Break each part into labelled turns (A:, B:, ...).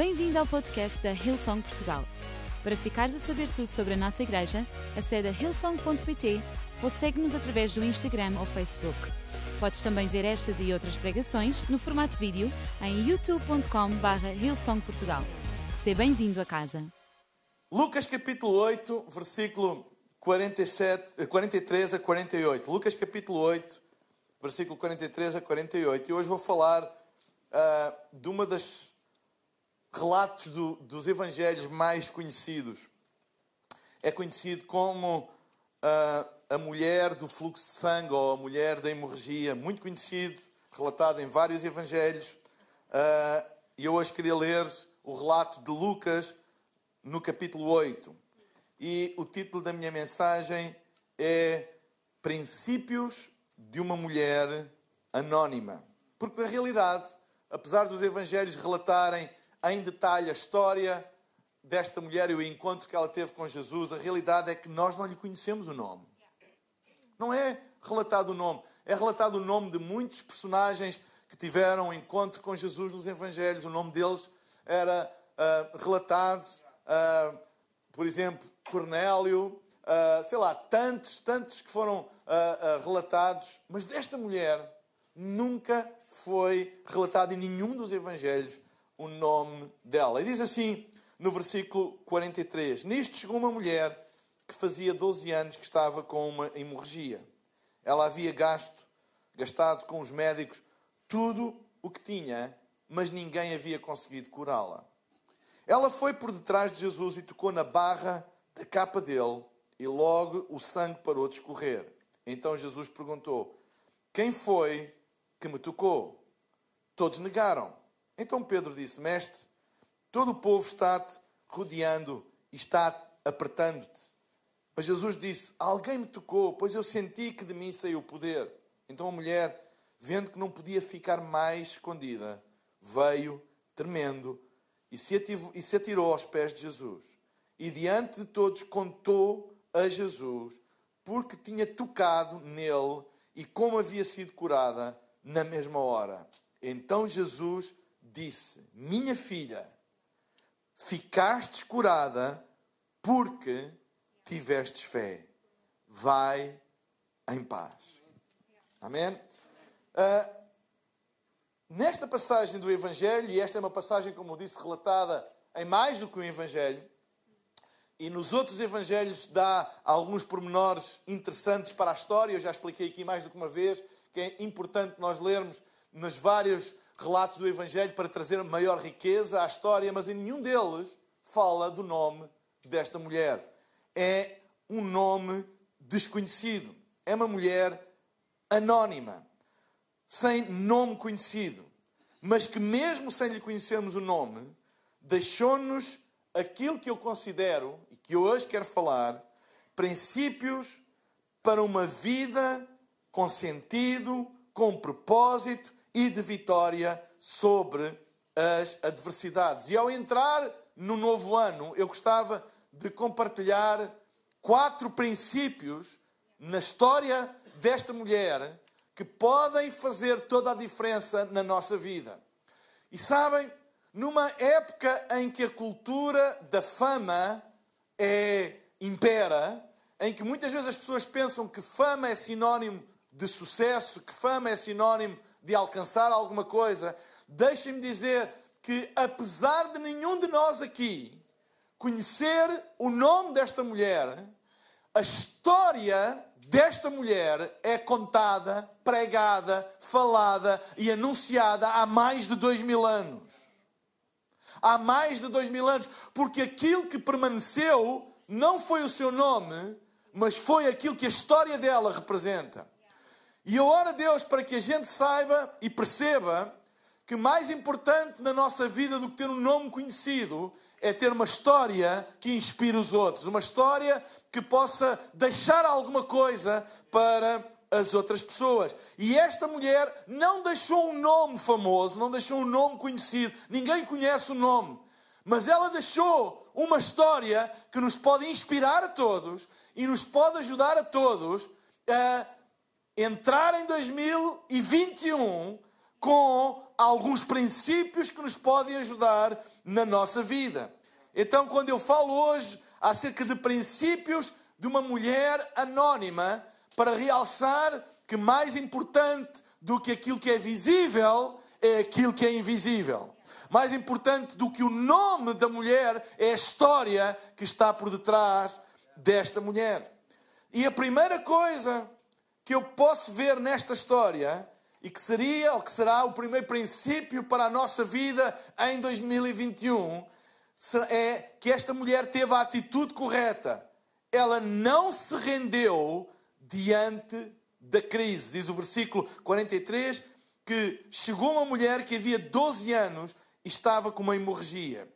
A: Bem-vindo ao podcast da Hillsong Portugal. Para ficares a saber tudo sobre a nossa igreja, acede a hillsong.pt ou segue-nos através do Instagram ou Facebook. Podes também ver estas e outras pregações no formato vídeo em youtube.com.br hillsongportugal. Seja bem-vindo a casa.
B: Lucas capítulo 8, versículo 47, 43 a 48. Lucas capítulo 8, versículo 43 a 48. E hoje vou falar uh, de uma das relatos do, dos evangelhos mais conhecidos. É conhecido como uh, a mulher do fluxo de sangue ou a mulher da hemorragia, muito conhecido, relatado em vários evangelhos. Uh, e eu hoje queria ler o relato de Lucas no capítulo 8. E o título da minha mensagem é Princípios de uma Mulher Anónima. Porque, na realidade, apesar dos evangelhos relatarem em detalhe a história desta mulher e o encontro que ela teve com Jesus, a realidade é que nós não lhe conhecemos o nome. Não é relatado o nome, é relatado o nome de muitos personagens que tiveram um encontro com Jesus nos Evangelhos. O nome deles era uh, relatado, uh, por exemplo, Cornélio, uh, sei lá, tantos, tantos que foram relatados, mas desta mulher nunca foi relatado em nenhum dos Evangelhos o nome dela. E diz assim no versículo 43: Nisto chegou uma mulher que fazia 12 anos que estava com uma hemorragia. Ela havia gasto, gastado com os médicos tudo o que tinha, mas ninguém havia conseguido curá-la. Ela foi por detrás de Jesus e tocou na barra da capa dele, e logo o sangue parou de escorrer. Então Jesus perguntou: Quem foi que me tocou? Todos negaram. Então Pedro disse: Mestre, todo o povo está-te rodeando e está apertando-te. Mas Jesus disse: Alguém me tocou, pois eu senti que de mim saiu o poder. Então a mulher, vendo que não podia ficar mais escondida, veio tremendo e se atirou aos pés de Jesus. E diante de todos contou a Jesus porque tinha tocado nele e como havia sido curada na mesma hora. Então Jesus disse: Minha filha, ficastes curada porque tivestes fé. Vai em paz. Amém? Uh, nesta passagem do Evangelho, e esta é uma passagem, como eu disse, relatada em mais do que o Evangelho, e nos outros Evangelhos dá alguns pormenores interessantes para a história, eu já expliquei aqui mais do que uma vez, que é importante nós lermos nos vários relatos do Evangelho para trazer maior riqueza à história, mas em nenhum deles fala do nome desta mulher. É um nome desconhecido. É uma mulher anónima, sem nome conhecido, mas que, mesmo sem lhe conhecermos o nome, deixou-nos aquilo que eu considero e que hoje quero falar princípios para uma vida com sentido, com propósito e de vitória sobre as adversidades. E ao entrar no novo ano, eu gostava de compartilhar quatro princípios na história desta mulher que podem fazer toda a diferença na nossa vida. E sabem, numa época em que a cultura da fama é impera, em que muitas vezes as pessoas pensam que fama é sinónimo de sucesso, que fama é sinónimo de alcançar alguma coisa, deixem-me dizer que, apesar de nenhum de nós aqui conhecer o nome desta mulher, a história desta mulher é contada, pregada, falada e anunciada há mais de dois mil anos. Há mais de dois mil anos, porque aquilo que permaneceu não foi o seu nome, mas foi aquilo que a história dela representa. E eu oro a Deus para que a gente saiba e perceba que mais importante na nossa vida do que ter um nome conhecido é ter uma história que inspire os outros, uma história que possa deixar alguma coisa para as outras pessoas. E esta mulher não deixou um nome famoso, não deixou um nome conhecido, ninguém conhece o nome, mas ela deixou uma história que nos pode inspirar a todos e nos pode ajudar a todos a entrar em 2021 com alguns princípios que nos podem ajudar na nossa vida. Então, quando eu falo hoje acerca de princípios de uma mulher anónima, para realçar que mais importante do que aquilo que é visível é aquilo que é invisível. Mais importante do que o nome da mulher é a história que está por detrás desta mulher. E a primeira coisa que eu posso ver nesta história e que seria ou que será o primeiro princípio para a nossa vida em 2021 é que esta mulher teve a atitude correta. Ela não se rendeu diante da crise. Diz o versículo 43 que chegou uma mulher que havia 12 anos e estava com uma hemorragia.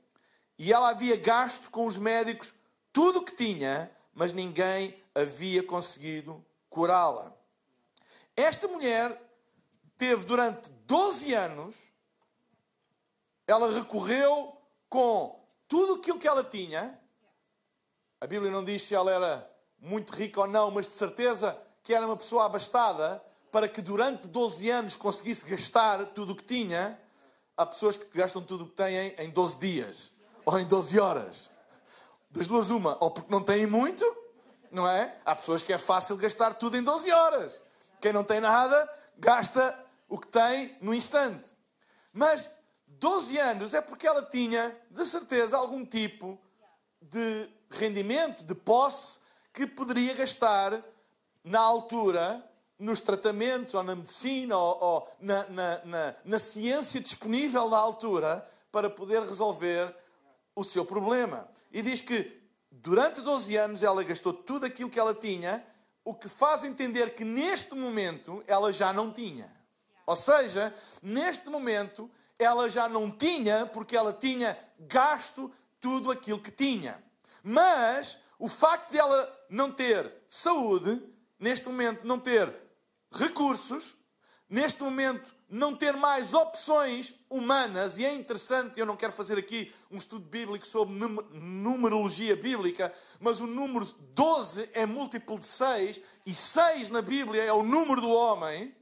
B: E ela havia gasto com os médicos tudo o que tinha, mas ninguém havia conseguido curá-la. Esta mulher teve durante 12 anos, ela recorreu com tudo aquilo que ela tinha. A Bíblia não diz se ela era muito rica ou não, mas de certeza que era uma pessoa abastada para que durante 12 anos conseguisse gastar tudo o que tinha. Há pessoas que gastam tudo o que têm em 12 dias ou em 12 horas. Das duas, uma, ou porque não têm muito, não é? Há pessoas que é fácil gastar tudo em 12 horas. Quem não tem nada, gasta o que tem no instante. Mas 12 anos é porque ela tinha, de certeza, algum tipo de rendimento, de posse, que poderia gastar na altura nos tratamentos ou na medicina ou, ou na, na, na, na ciência disponível na altura para poder resolver o seu problema. E diz que durante 12 anos ela gastou tudo aquilo que ela tinha o que faz entender que neste momento ela já não tinha. Ou seja, neste momento ela já não tinha porque ela tinha gasto tudo aquilo que tinha. Mas o facto de ela não ter saúde, neste momento não ter recursos, neste momento não ter mais opções humanas, e é interessante, eu não quero fazer aqui um estudo bíblico sobre numerologia bíblica, mas o número 12 é múltiplo de 6, e 6 na Bíblia é o número do homem.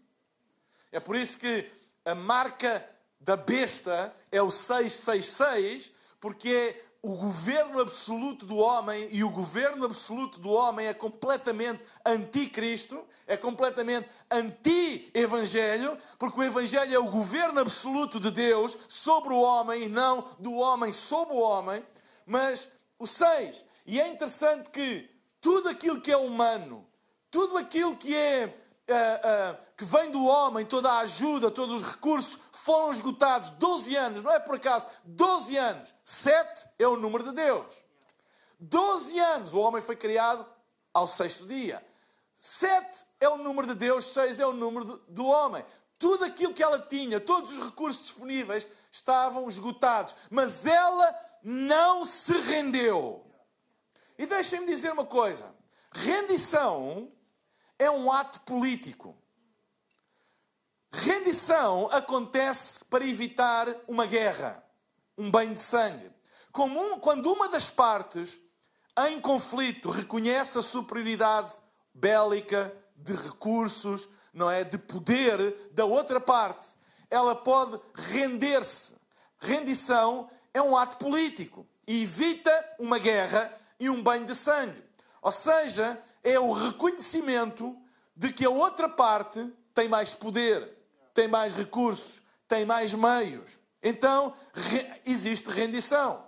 B: É por isso que a marca da besta é o 666, porque é o governo absoluto do homem e o governo absoluto do homem é completamente anticristo, é completamente anti-evangelho, porque o evangelho é o governo absoluto de Deus sobre o homem e não do homem sobre o homem. Mas o 6, e é interessante que tudo aquilo que é humano, tudo aquilo que é uh, uh, que vem do homem, toda a ajuda, todos os recursos, foram esgotados 12 anos, não é por acaso, 12 anos. 7 é o número de Deus. 12 anos. O homem foi criado ao sexto dia. 7 é o número de Deus, 6 é o número do homem. Tudo aquilo que ela tinha, todos os recursos disponíveis estavam esgotados. Mas ela não se rendeu. E deixem-me dizer uma coisa: rendição é um ato político. Rendição acontece para evitar uma guerra, um banho de sangue. Quando uma das partes em conflito reconhece a superioridade bélica de recursos, não é, de poder da outra parte, ela pode render-se. Rendição é um ato político e evita uma guerra e um banho de sangue. Ou seja, é o reconhecimento de que a outra parte tem mais poder tem mais recursos, tem mais meios. Então existe rendição.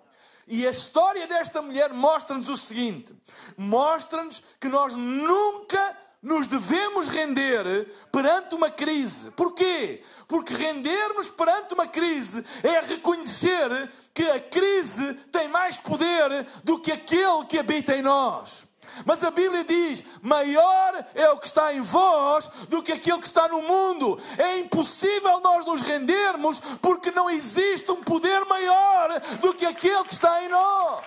B: E a história desta mulher mostra-nos o seguinte: mostra-nos que nós nunca nos devemos render perante uma crise. Porquê? Porque rendermos perante uma crise é reconhecer que a crise tem mais poder do que aquele que habita em nós. Mas a Bíblia diz: maior é o que está em vós do que aquele que está no mundo. É impossível nós nos rendermos porque não existe um poder maior do que aquele que está em nós.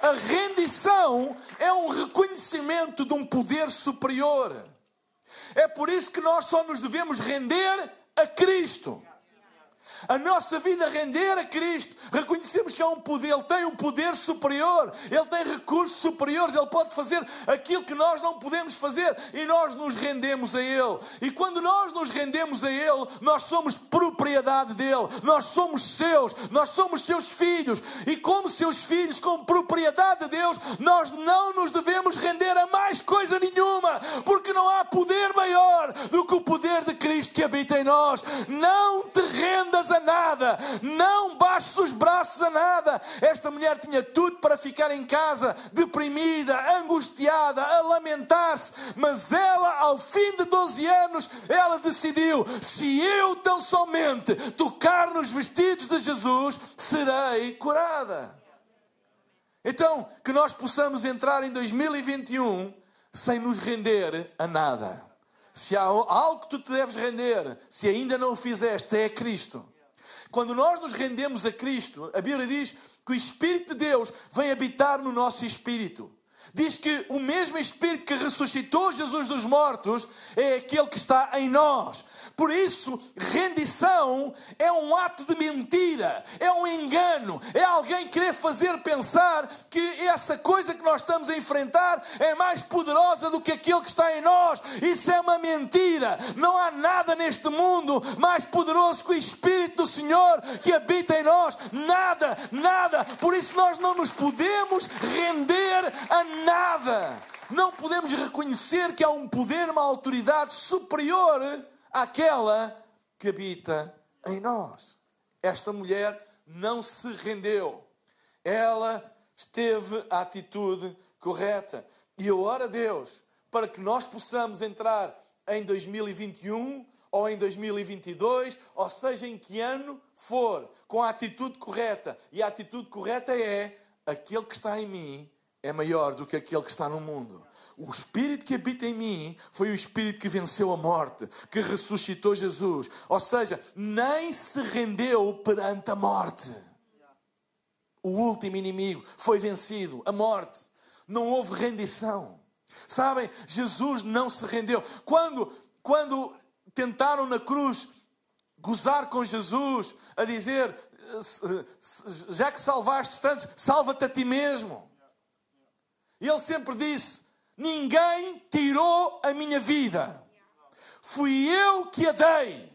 B: A rendição é um reconhecimento de um poder superior. É por isso que nós só nos devemos render a Cristo. A nossa vida render a Cristo, reconhecemos que há um poder, Ele tem um poder superior, Ele tem recursos superiores, Ele pode fazer aquilo que nós não podemos fazer e nós nos rendemos a Ele. E quando nós nos rendemos a Ele, nós somos propriedade dele, nós somos seus, nós somos seus filhos. E, como seus filhos, como propriedade de Deus, nós não nos devemos render a mais coisa nenhuma, porque não há poder maior do que o poder de Cristo que habita em nós. Não te rendas a nada, não baixes os braços a nada. Esta mulher tinha tudo para ficar em casa, deprimida, angustiada, a lamentar-se, mas ela, ao fim de 12 anos, ela decidiu: se eu tão somente tocar nos vestidos de Jesus, serei curada. Então, que nós possamos entrar em 2021 sem nos render a nada. Se há algo que tu te deves render, se ainda não o fizeste, é Cristo. Quando nós nos rendemos a Cristo, a Bíblia diz que o Espírito de Deus vem habitar no nosso espírito. Diz que o mesmo Espírito que ressuscitou Jesus dos mortos é aquele que está em nós. Por isso, rendição é um ato de mentira, é um engano, é alguém querer fazer pensar que essa coisa que nós estamos a enfrentar é mais poderosa do que aquilo que está em nós. Isso é uma mentira. Não há nada neste mundo mais poderoso que o Espírito do Senhor que habita em nós. Nada, nada. Por isso, nós não nos podemos render a nada. Não podemos reconhecer que há um poder, uma autoridade superior àquela que habita em nós. Esta mulher não se rendeu. Ela esteve a atitude correta. E eu oro a Deus para que nós possamos entrar em 2021 ou em 2022, ou seja, em que ano for, com a atitude correta. E a atitude correta é: aquele que está em mim é maior do que aquele que está no mundo. O Espírito que habita em mim foi o Espírito que venceu a morte, que ressuscitou Jesus. Ou seja, nem se rendeu perante a morte. O último inimigo foi vencido, a morte. Não houve rendição. Sabem, Jesus não se rendeu. Quando, quando tentaram na cruz gozar com Jesus, a dizer: já que salvaste tantos, salva-te a ti mesmo. E ele sempre disse: Ninguém tirou a minha vida. Fui eu que a dei.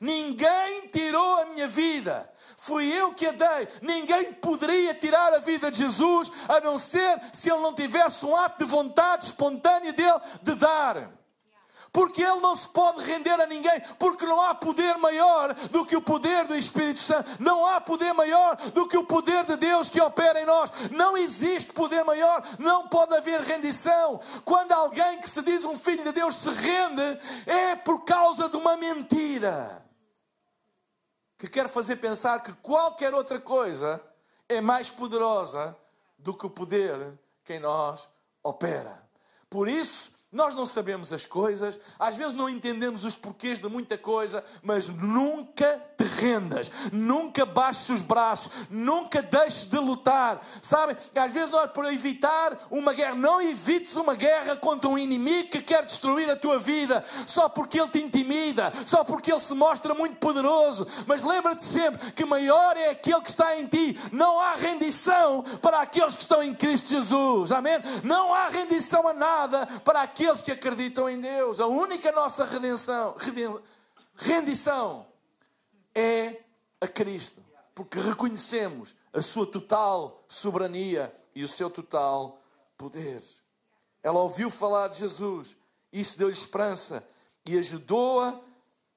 B: Ninguém tirou a minha vida. Fui eu que a dei. Ninguém poderia tirar a vida de Jesus a não ser se ele não tivesse um ato de vontade espontânea dele de dar porque ele não se pode render a ninguém, porque não há poder maior do que o poder do Espírito Santo, não há poder maior do que o poder de Deus que opera em nós. Não existe poder maior, não pode haver rendição. Quando alguém que se diz um filho de Deus se rende, é por causa de uma mentira que quer fazer pensar que qualquer outra coisa é mais poderosa do que o poder que em nós opera. Por isso, nós não sabemos as coisas, às vezes não entendemos os porquês de muita coisa, mas nunca te rendas, nunca baixes os braços, nunca deixes de lutar. Sabem? Às vezes nós, para evitar uma guerra, não evites uma guerra contra um inimigo que quer destruir a tua vida, só porque ele te intimida, só porque ele se mostra muito poderoso. Mas lembra-te sempre que maior é aquele que está em ti. Não há rendição para aqueles que estão em Cristo Jesus. Amém? Não há rendição a nada para aqueles aqueles que acreditam em Deus. A única nossa redenção, rendição é a Cristo. Porque reconhecemos a sua total soberania e o seu total poder. Ela ouviu falar de Jesus, isso deu-lhe esperança e ajudou-a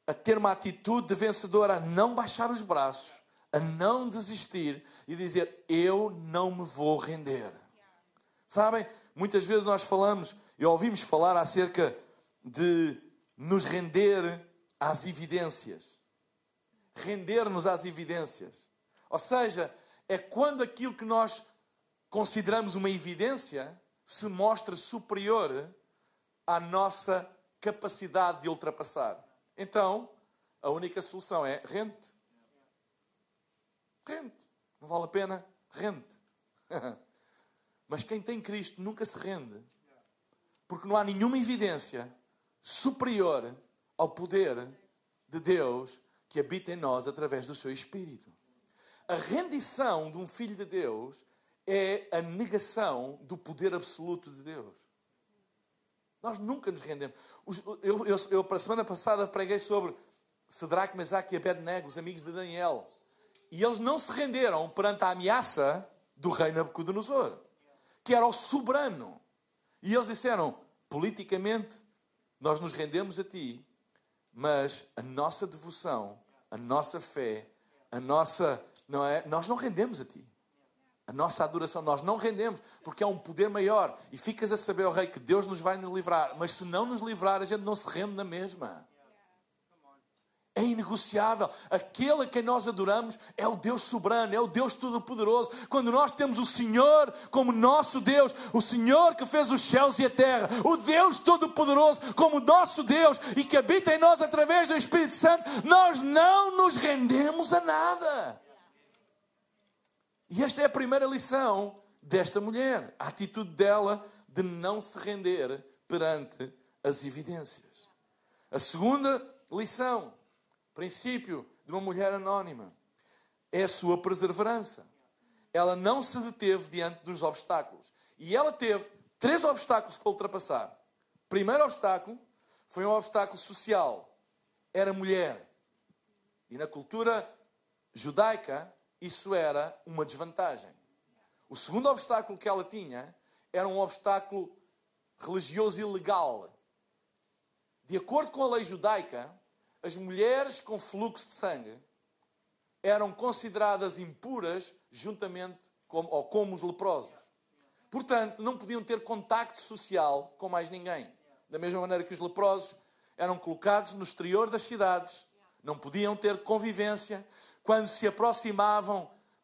B: a ter uma atitude de vencedora, a não baixar os braços, a não desistir e dizer: Eu não me vou render. Sabem, muitas vezes nós falamos e ouvimos falar acerca de nos render às evidências. Render-nos às evidências. Ou seja, é quando aquilo que nós consideramos uma evidência se mostra superior à nossa capacidade de ultrapassar. Então, a única solução é rente. Rente. Não vale a pena? Rente. Mas quem tem Cristo nunca se rende porque não há nenhuma evidência superior ao poder de Deus que habita em nós através do seu Espírito. A rendição de um filho de Deus é a negação do poder absoluto de Deus. Nós nunca nos rendemos. Eu, eu, eu para a semana passada, preguei sobre Sedraque, Mesaque e Abednego, os amigos de Daniel. E eles não se renderam perante a ameaça do rei Nabucodonosor, que era o soberano. E eles disseram: politicamente, nós nos rendemos a ti, mas a nossa devoção, a nossa fé, a nossa. Não é? Nós não rendemos a ti. A nossa adoração, nós não rendemos, porque há um poder maior. E ficas a saber, oh Rei, que Deus nos vai nos livrar. Mas se não nos livrar, a gente não se rende na mesma. É inegociável. Aquele a quem nós adoramos é o Deus soberano, é o Deus todo-poderoso. Quando nós temos o Senhor como nosso Deus, o Senhor que fez os céus e a terra, o Deus todo-poderoso como nosso Deus e que habita em nós através do Espírito Santo, nós não nos rendemos a nada. E esta é a primeira lição desta mulher, a atitude dela de não se render perante as evidências. A segunda lição, princípio de uma mulher anónima, é a sua perseverança. Ela não se deteve diante dos obstáculos. E ela teve três obstáculos para ultrapassar. O primeiro obstáculo foi um obstáculo social. Era mulher. E na cultura judaica, isso era uma desvantagem. O segundo obstáculo que ela tinha era um obstáculo religioso e legal. De acordo com a lei judaica, as mulheres com fluxo de sangue eram consideradas impuras juntamente com, ou como os leprosos. Portanto, não podiam ter contacto social com mais ninguém. Da mesma maneira que os leprosos eram colocados no exterior das cidades, não podiam ter convivência, quando se aproximavam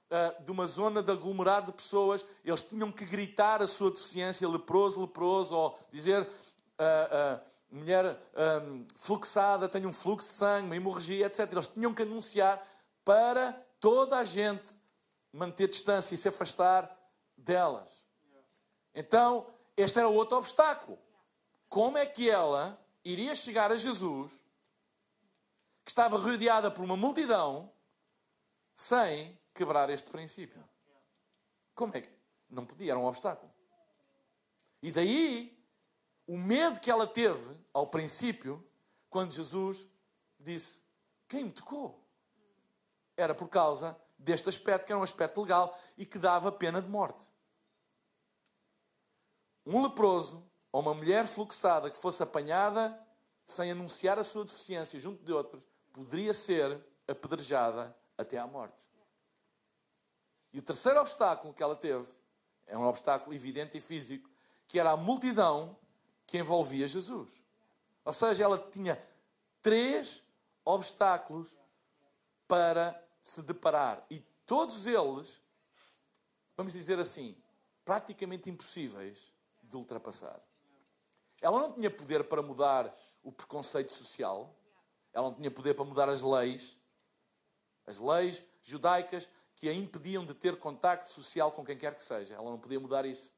B: uh, de uma zona de aglomerado de pessoas, eles tinham que gritar a sua deficiência, leproso, leproso, ou dizer, uh, uh, mulher um, fluxada, tem um fluxo de sangue, uma hemorragia, etc. Eles tinham que anunciar para toda a gente manter distância e se afastar delas. Então, este era outro obstáculo. Como é que ela iria chegar a Jesus, que estava rodeada por uma multidão, sem quebrar este princípio. Como é que? Não podia, era um obstáculo. E daí o medo que ela teve ao princípio, quando Jesus disse: Quem me tocou? Era por causa deste aspecto, que era um aspecto legal e que dava pena de morte. Um leproso ou uma mulher fluxada que fosse apanhada sem anunciar a sua deficiência junto de outros, poderia ser apedrejada até à morte. E o terceiro obstáculo que ela teve é um obstáculo evidente e físico, que era a multidão que envolvia Jesus. Ou seja, ela tinha três obstáculos para se deparar. E todos eles, vamos dizer assim, praticamente impossíveis de ultrapassar. Ela não tinha poder para mudar o preconceito social, ela não tinha poder para mudar as leis, as leis judaicas que a impediam de ter contacto social com quem quer que seja. Ela não podia mudar isso.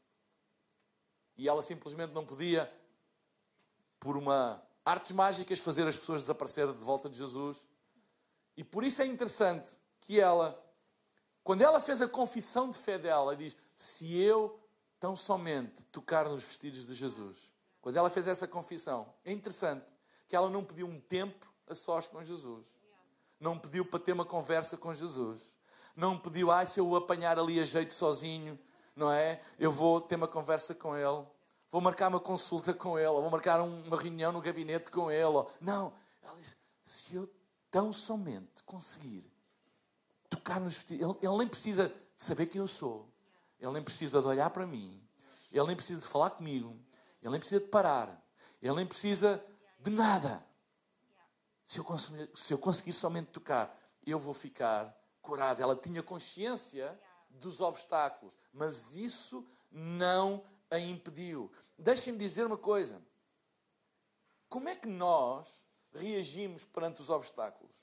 B: E ela simplesmente não podia, por uma artes mágicas, fazer as pessoas desaparecer de volta de Jesus. E por isso é interessante que ela, quando ela fez a confissão de fé dela, diz: Se eu tão somente tocar nos vestidos de Jesus. Quando ela fez essa confissão, é interessante que ela não pediu um tempo a sós com Jesus não pediu para ter uma conversa com Jesus. Não pediu, ai, se eu o apanhar ali a jeito sozinho, não é? Eu vou ter uma conversa com ele. Vou marcar uma consulta com. Ou vou marcar uma reunião no gabinete com ele. Não. Ela disse, se eu tão somente conseguir tocar nos vestidos... Ele, ele nem precisa de saber quem eu sou. Ele nem precisa de olhar para mim. Ele nem precisa de falar comigo. Ele nem precisa de parar. Ele nem precisa de nada. Se eu, conseguir, se eu conseguir somente tocar, eu vou ficar curado. Ela tinha consciência dos obstáculos, mas isso não a impediu. Deixem-me dizer uma coisa. Como é que nós reagimos perante os obstáculos?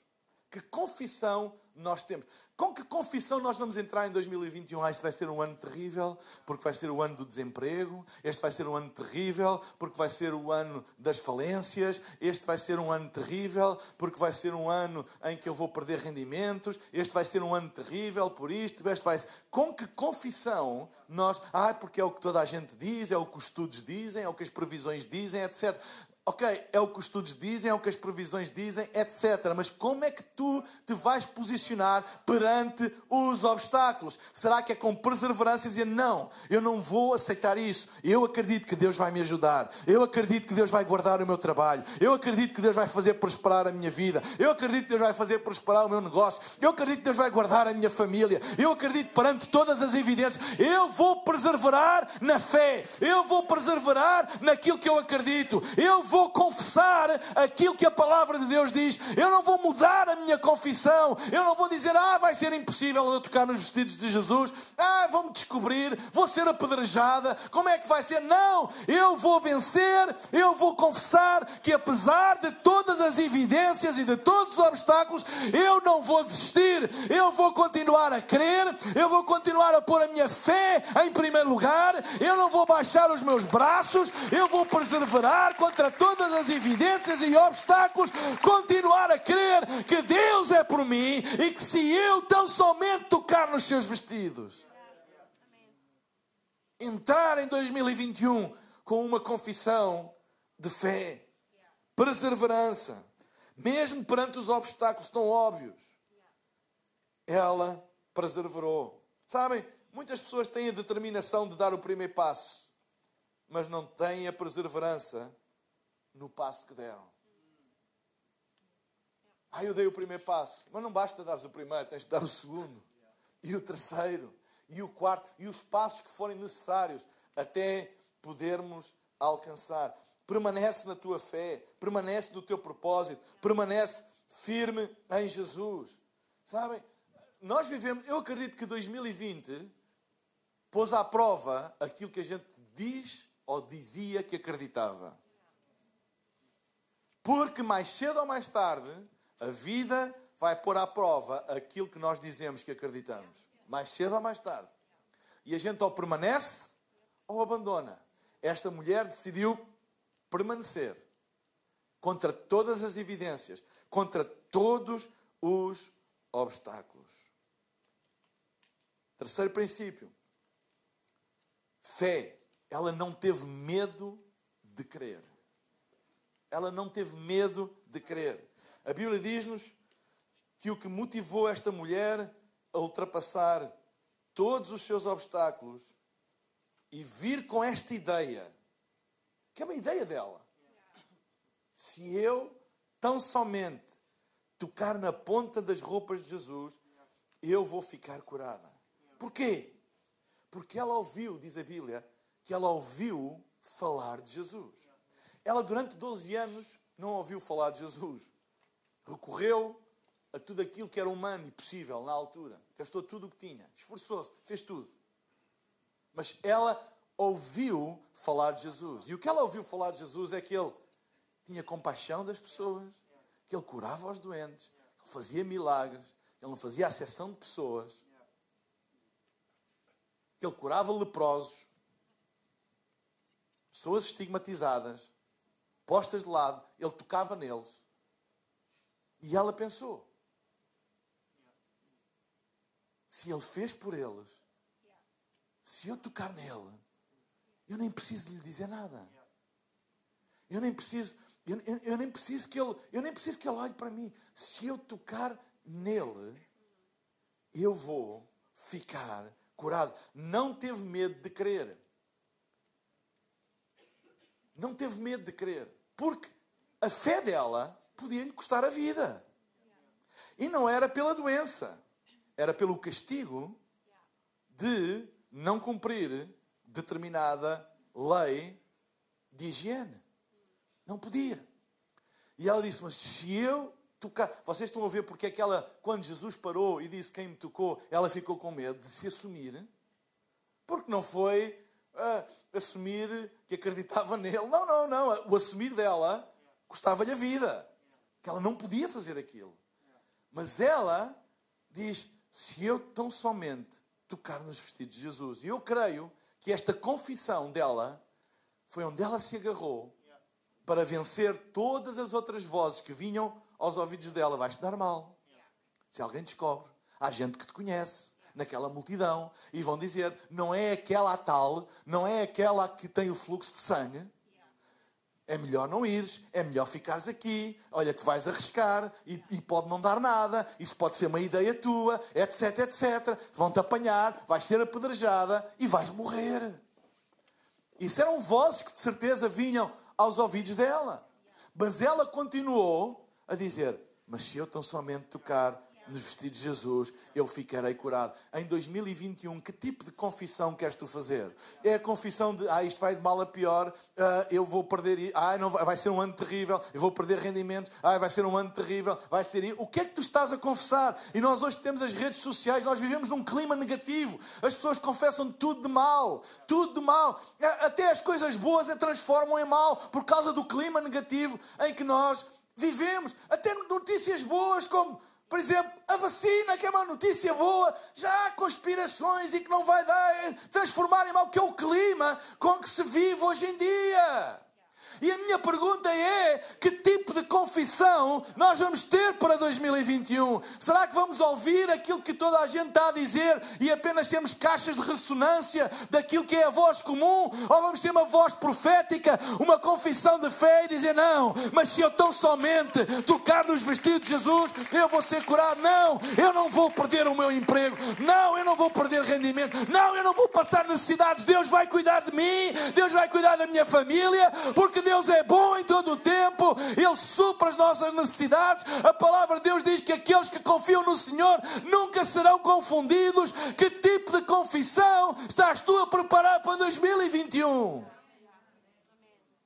B: Que confissão nós temos. Com que confissão nós vamos entrar em 2021? Ah, este vai ser um ano terrível, porque vai ser o ano do desemprego. Este vai ser um ano terrível, porque vai ser o ano das falências. Este vai ser um ano terrível, porque vai ser um ano em que eu vou perder rendimentos. Este vai ser um ano terrível por isto. Este vai. Com que confissão nós. Ah, porque é o que toda a gente diz, é o que os estudos dizem, é o que as previsões dizem, etc. Ok, é o que os estudos dizem, é o que as previsões dizem, etc. Mas como é que tu te vais posicionar perante os obstáculos? Será que é com perseverança dizer, não, eu não vou aceitar isso. Eu acredito que Deus vai me ajudar. Eu acredito que Deus vai guardar o meu trabalho. Eu acredito que Deus vai fazer prosperar a minha vida. Eu acredito que Deus vai fazer prosperar o meu negócio. Eu acredito que Deus vai guardar a minha família. Eu acredito perante todas as evidências. Eu vou perseverar na fé. Eu vou perseverar naquilo que eu acredito. Eu vou vou confessar aquilo que a palavra de Deus diz. Eu não vou mudar a minha confissão. Eu não vou dizer, ah, vai ser impossível eu tocar nos vestidos de Jesus. Ah, vão-me descobrir. Vou ser apedrejada. Como é que vai ser? Não! Eu vou vencer. Eu vou confessar que apesar de todas as evidências e de todos os obstáculos, eu não vou desistir. Eu vou continuar a crer. Eu vou continuar a pôr a minha fé em primeiro lugar. Eu não vou baixar os meus braços. Eu vou perseverar contra todas todas as evidências e obstáculos, continuar a crer que Deus é por mim e que se eu tão somente tocar nos seus vestidos, entrar em 2021 com uma confissão de fé, perseverança, mesmo perante os obstáculos tão óbvios, ela perseverou. Sabem, muitas pessoas têm a determinação de dar o primeiro passo, mas não têm a perseverança no passo que deram. Ah, eu dei o primeiro passo. Mas não basta dar o primeiro, tens de dar o segundo. E o terceiro. E o quarto. E os passos que forem necessários até podermos alcançar. Permanece na tua fé. Permanece no teu propósito. Permanece firme em Jesus. Sabem? Nós vivemos. Eu acredito que 2020 pôs à prova aquilo que a gente diz ou dizia que acreditava. Porque mais cedo ou mais tarde, a vida vai pôr à prova aquilo que nós dizemos que acreditamos. Mais cedo ou mais tarde. E a gente ou permanece ou abandona. Esta mulher decidiu permanecer contra todas as evidências, contra todos os obstáculos. Terceiro princípio: fé. Ela não teve medo de crer ela não teve medo de crer. A Bíblia diz-nos que o que motivou esta mulher a ultrapassar todos os seus obstáculos e vir com esta ideia, que é uma ideia dela. Se eu tão somente tocar na ponta das roupas de Jesus, eu vou ficar curada. Porquê? Porque ela ouviu, diz a Bíblia, que ela ouviu falar de Jesus. Ela, durante 12 anos, não ouviu falar de Jesus. Recorreu a tudo aquilo que era humano e possível na altura. Gastou tudo o que tinha. Esforçou-se, fez tudo. Mas ela ouviu falar de Jesus. E o que ela ouviu falar de Jesus é que ele tinha compaixão das pessoas, que ele curava os doentes, que ele fazia milagres, que ele não fazia acessão de pessoas, que ele curava leprosos, pessoas estigmatizadas, postas de lado, ele tocava neles. E ela pensou: se ele fez por eles, se eu tocar nele, eu nem preciso lhe dizer nada. Eu nem preciso, eu, eu, eu, nem preciso que ele, eu nem preciso que ele olhe para mim. Se eu tocar nele, eu vou ficar curado. Não teve medo de crer. Não teve medo de crer. Porque a fé dela podia-lhe custar a vida. E não era pela doença, era pelo castigo de não cumprir determinada lei de higiene. Não podia. E ela disse: Mas se eu tocar. Vocês estão a ver porque é que ela, quando Jesus parou e disse quem me tocou, ela ficou com medo de se assumir? Porque não foi a assumir que acreditava nele. Não, não, não. O assumir dela custava-lhe a vida. Que ela não podia fazer aquilo. Mas ela diz: Se eu tão somente tocar nos vestidos de Jesus. E eu creio que esta confissão dela foi onde ela se agarrou para vencer todas as outras vozes que vinham aos ouvidos dela. Vais-te dar mal. Se alguém descobre, há gente que te conhece naquela multidão e vão dizer: não é aquela a tal, não é aquela que tem o fluxo de sangue. É melhor não ires, é melhor ficares aqui. Olha que vais arriscar e, e, pode não dar nada. Isso pode ser uma ideia tua, etc, etc. Vão-te apanhar, vais ser apedrejada e vais morrer. Isso eram vozes que de certeza vinham aos ouvidos dela. Mas ela continuou a dizer: Mas se eu tão somente tocar nos vestidos de Jesus, eu ficarei curado. Em 2021, que tipo de confissão queres tu fazer? É a confissão de, ah, isto vai de mal a pior, uh, eu vou perder, ah, não, vai ser um ano terrível, eu vou perder rendimentos, ah, vai ser um ano terrível, vai ser... O que é que tu estás a confessar? E nós hoje temos as redes sociais, nós vivemos num clima negativo, as pessoas confessam tudo de mal, tudo de mal, até as coisas boas a transformam em mal, por causa do clima negativo em que nós vivemos, até notícias boas como por exemplo, a vacina, que é uma notícia boa, já há conspirações e que não vai dar, transformar em mal, que é o clima com que se vive hoje em dia. E a minha pergunta é: que tipo de confissão nós vamos ter para 2021? Será que vamos ouvir aquilo que toda a gente está a dizer e apenas temos caixas de ressonância daquilo que é a voz comum? Ou vamos ter uma voz profética, uma confissão de fé e dizer: não, mas se eu tão somente tocar nos vestidos de Jesus, eu vou ser curado? Não, eu não vou perder o meu emprego. Não, eu não vou perder rendimento. Não, eu não vou passar necessidades. Deus vai cuidar de mim, Deus vai cuidar da minha família, porque Deus é bom em todo o tempo, Ele supra as nossas necessidades. A palavra de Deus diz que aqueles que confiam no Senhor nunca serão confundidos. Que tipo de confissão estás tu a preparar para 2021?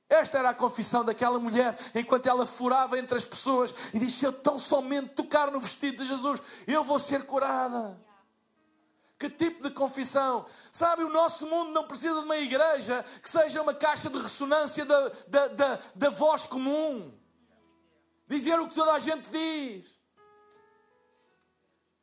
B: Esta era a confissão daquela mulher, enquanto ela furava entre as pessoas e disse: Se eu tão somente tocar no vestido de Jesus, eu vou ser curada. Que tipo de confissão? Sabe, o nosso mundo não precisa de uma igreja que seja uma caixa de ressonância da, da, da, da voz comum. Dizer o que toda a gente diz.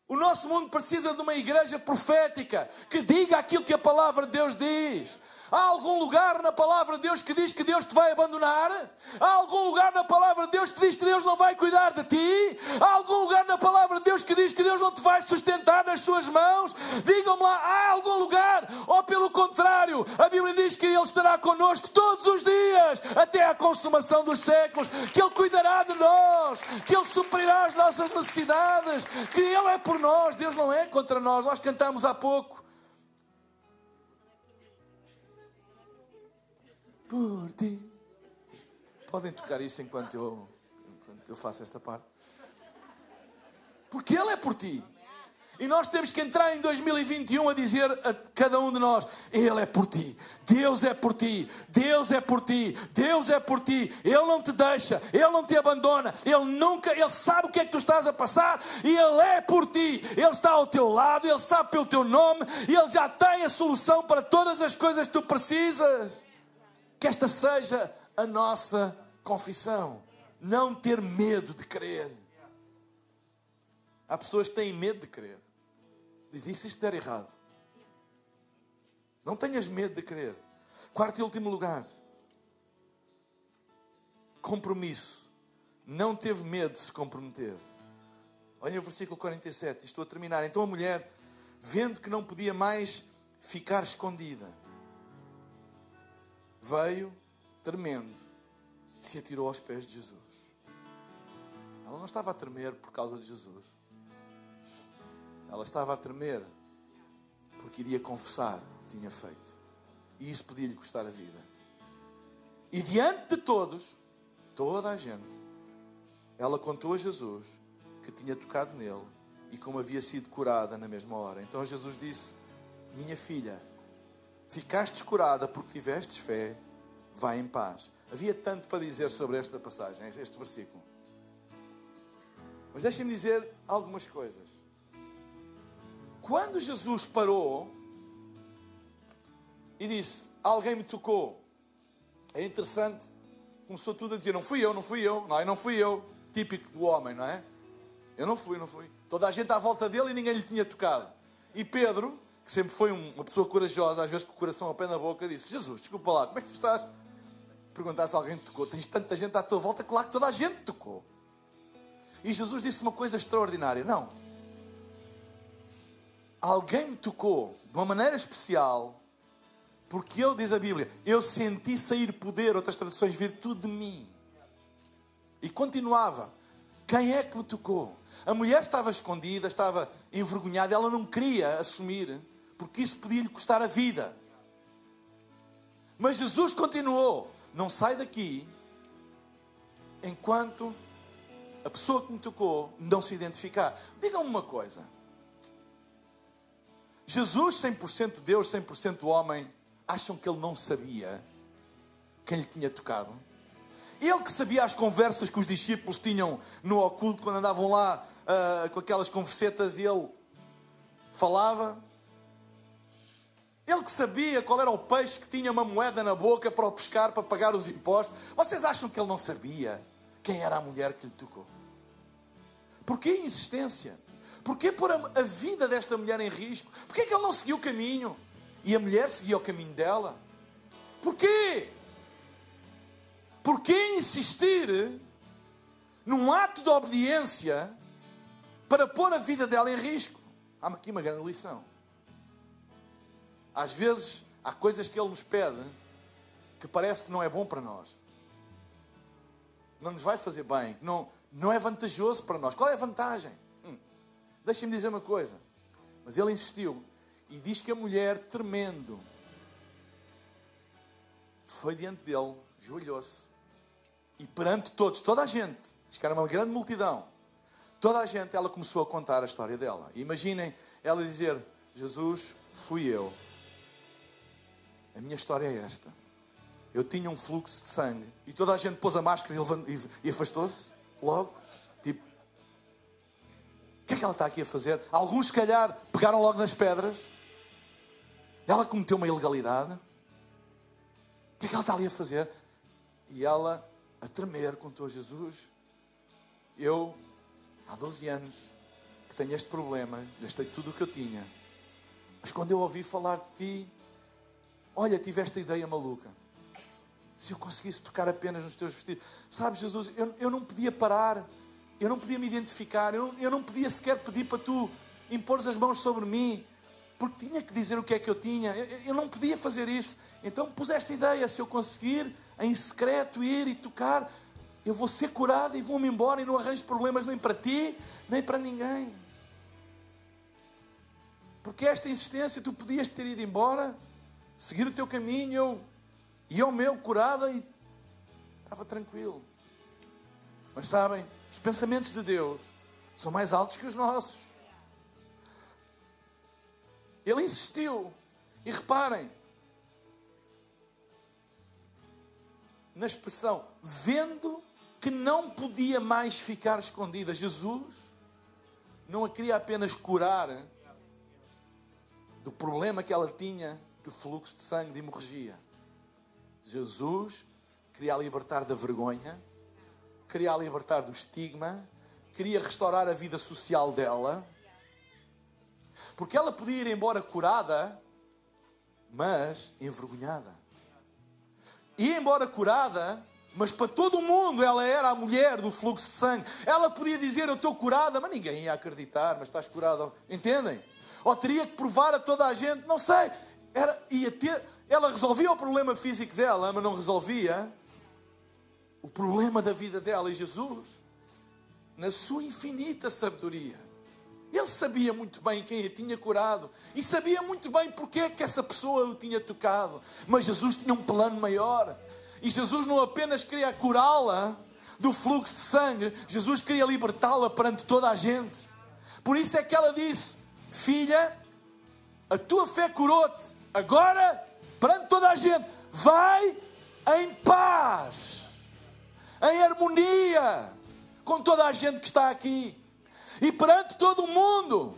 B: O nosso mundo precisa de uma igreja profética que diga aquilo que a palavra de Deus diz. Há algum lugar na palavra de Deus que diz que Deus te vai abandonar? Há algum lugar na palavra de Deus que diz que Deus não vai cuidar de ti? Há algum lugar na palavra de Deus que diz que Deus não te vai sustentar nas suas mãos? Digam-me lá, há algum lugar? Ou pelo contrário, a Bíblia diz que Ele estará connosco todos os dias, até à consumação dos séculos, que Ele cuidará de nós, que Ele suprirá as nossas necessidades, que Ele é por nós, Deus não é contra nós. Nós cantamos há pouco. Por ti. Podem tocar isso enquanto eu, enquanto eu faço esta parte. Porque Ele é por ti. E nós temos que entrar em 2021 a dizer a cada um de nós: Ele é por ti, Deus é por ti, Deus é por ti, Deus é por ti. Ele não te deixa, Ele não te abandona, Ele nunca, Ele sabe o que é que tu estás a passar e Ele é por ti. Ele está ao teu lado, Ele sabe pelo teu nome, Ele já tem a solução para todas as coisas que tu precisas. Que esta seja a nossa confissão. Não ter medo de crer. Há pessoas que têm medo de crer. Dizem, isso isto der errado. Não tenhas medo de crer. Quarto e último lugar. Compromisso. Não teve medo de se comprometer. Olha o versículo 47, estou a terminar. Então a mulher, vendo que não podia mais ficar escondida, veio tremendo e se atirou aos pés de Jesus. Ela não estava a tremer por causa de Jesus. Ela estava a tremer porque iria confessar o que tinha feito. E isso podia lhe custar a vida. E diante de todos, toda a gente, ela contou a Jesus que tinha tocado nele e como havia sido curada na mesma hora. Então Jesus disse: Minha filha, Ficaste curada porque tivestes fé, vai em paz. Havia tanto para dizer sobre esta passagem, este versículo. Mas deixem-me dizer algumas coisas. Quando Jesus parou e disse: Alguém me tocou, é interessante, começou tudo a dizer: Não fui eu, não fui eu, não, não fui eu. Típico do homem, não é? Eu não fui, não fui. Toda a gente à volta dele e ninguém lhe tinha tocado. E Pedro, que sempre foi uma pessoa corajosa, às vezes com o coração ao pé na boca, disse: Jesus, desculpa lá, como é que tu estás? Perguntar se alguém te tocou. Tens tanta gente à tua volta, claro que toda a gente tocou. E Jesus disse uma coisa extraordinária: Não. Alguém me tocou de uma maneira especial, porque eu, diz a Bíblia, eu senti sair poder, outras traduções, virtude de mim. E continuava: Quem é que me tocou? A mulher estava escondida, estava envergonhada, ela não queria assumir, porque isso podia lhe custar a vida. Mas Jesus continuou: Não sai daqui enquanto a pessoa que me tocou não se identificar. Digam-me uma coisa. Jesus, 100% Deus, 100% homem, acham que ele não sabia quem lhe tinha tocado? Ele que sabia as conversas que os discípulos tinham no oculto quando andavam lá uh, com aquelas conversetas e ele falava. Ele que sabia qual era o peixe que tinha uma moeda na boca para o pescar, para pagar os impostos. Vocês acham que ele não sabia quem era a mulher que lhe tocou? Porquê a insistência? Porquê pôr a vida desta mulher em risco? Porquê que ele não seguiu o caminho? E a mulher seguia o caminho dela? Porquê? Porquê insistir num ato de obediência para pôr a vida dela em risco? Há aqui uma grande lição. Às vezes há coisas que Ele nos pede que parece que não é bom para nós. Não nos vai fazer bem, não, não é vantajoso para nós. Qual é a vantagem? Hum. Deixem-me dizer uma coisa. Mas ele insistiu e diz que a mulher, tremendo, foi diante dele, joelhou-se e perante todos, toda a gente, diz que era uma grande multidão, toda a gente, ela começou a contar a história dela. Imaginem ela dizer: Jesus, fui eu. A minha história é esta. Eu tinha um fluxo de sangue e toda a gente pôs a máscara e afastou-se logo. Tipo, o que é que ela está aqui a fazer? Alguns, se calhar, pegaram logo nas pedras. Ela cometeu uma ilegalidade. O que é que ela está ali a fazer? E ela, a tremer, contou a Jesus: Eu, há 12 anos, que tenho este problema, gastei tudo o que eu tinha. Mas quando eu ouvi falar de ti, olha, tive esta ideia maluca se eu conseguisse tocar apenas nos teus vestidos. Sabes, Jesus, eu, eu não podia parar, eu não podia me identificar, eu, eu não podia sequer pedir para tu impor as mãos sobre mim, porque tinha que dizer o que é que eu tinha, eu, eu não podia fazer isso. Então pus esta ideia: se eu conseguir em secreto ir e tocar, eu vou ser curado e vou-me embora e não arranjo problemas nem para ti, nem para ninguém. Porque esta insistência, tu podias ter ido embora, seguir o teu caminho, eu e ao meu curada e estava tranquilo. Mas sabem, os pensamentos de Deus são mais altos que os nossos. Ele insistiu. E reparem, na expressão, vendo que não podia mais ficar escondida, Jesus não a queria apenas curar do problema que ela tinha de fluxo de sangue, de hemorragia Jesus queria a libertar da vergonha, queria a libertar do estigma, queria restaurar a vida social dela, porque ela podia ir embora curada, mas envergonhada. Ia embora curada, mas para todo o mundo ela era a mulher do fluxo de sangue. Ela podia dizer: Eu estou curada, mas ninguém ia acreditar, mas estás curada. Entendem? Ou teria que provar a toda a gente, não sei. Era, ia ter, ela resolvia o problema físico dela, mas não resolvia o problema da vida dela. E Jesus, na sua infinita sabedoria, ele sabia muito bem quem a tinha curado e sabia muito bem porque é que essa pessoa o tinha tocado. Mas Jesus tinha um plano maior. E Jesus não apenas queria curá-la do fluxo de sangue, Jesus queria libertá-la perante toda a gente. Por isso é que ela disse: Filha, a tua fé curou-te, agora perante toda a gente, vai em paz, em harmonia com toda a gente que está aqui. E perante todo o mundo,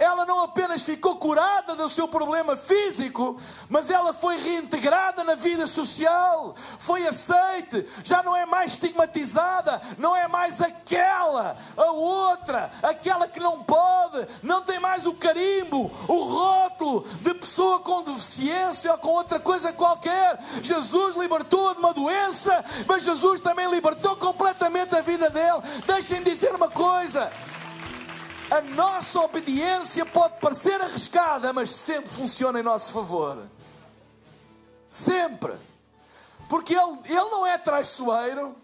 B: ela não apenas ficou curada do seu problema físico, mas ela foi reintegrada na vida social, foi aceite, já não é mais estigmatizada, não é mais aquela, a outra, aquela que não pode, não tem mais o carimbo, o rótulo de pessoa com deficiência ou com outra coisa qualquer. Jesus libertou de uma doença, mas Jesus também libertou completamente a vida dele. Deixem dizer uma coisa. A nossa obediência pode parecer arriscada, mas sempre funciona em nosso favor. Sempre. Porque ele, ele não é traiçoeiro.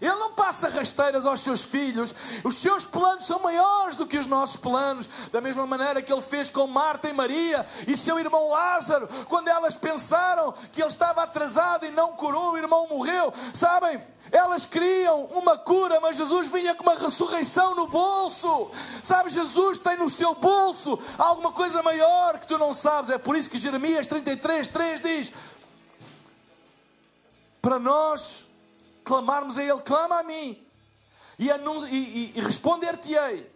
B: Ele não passa rasteiras aos seus filhos. Os seus planos são maiores do que os nossos planos. Da mesma maneira que ele fez com Marta e Maria e seu irmão Lázaro, quando elas pensaram que ele estava atrasado e não curou, o irmão morreu. Sabem? Elas queriam uma cura, mas Jesus vinha com uma ressurreição no bolso. Sabe, Jesus tem no seu bolso alguma coisa maior que tu não sabes. É por isso que Jeremias 33, 3 diz: Para nós clamarmos a Ele, clama a mim, e, e, e responder-te-ei,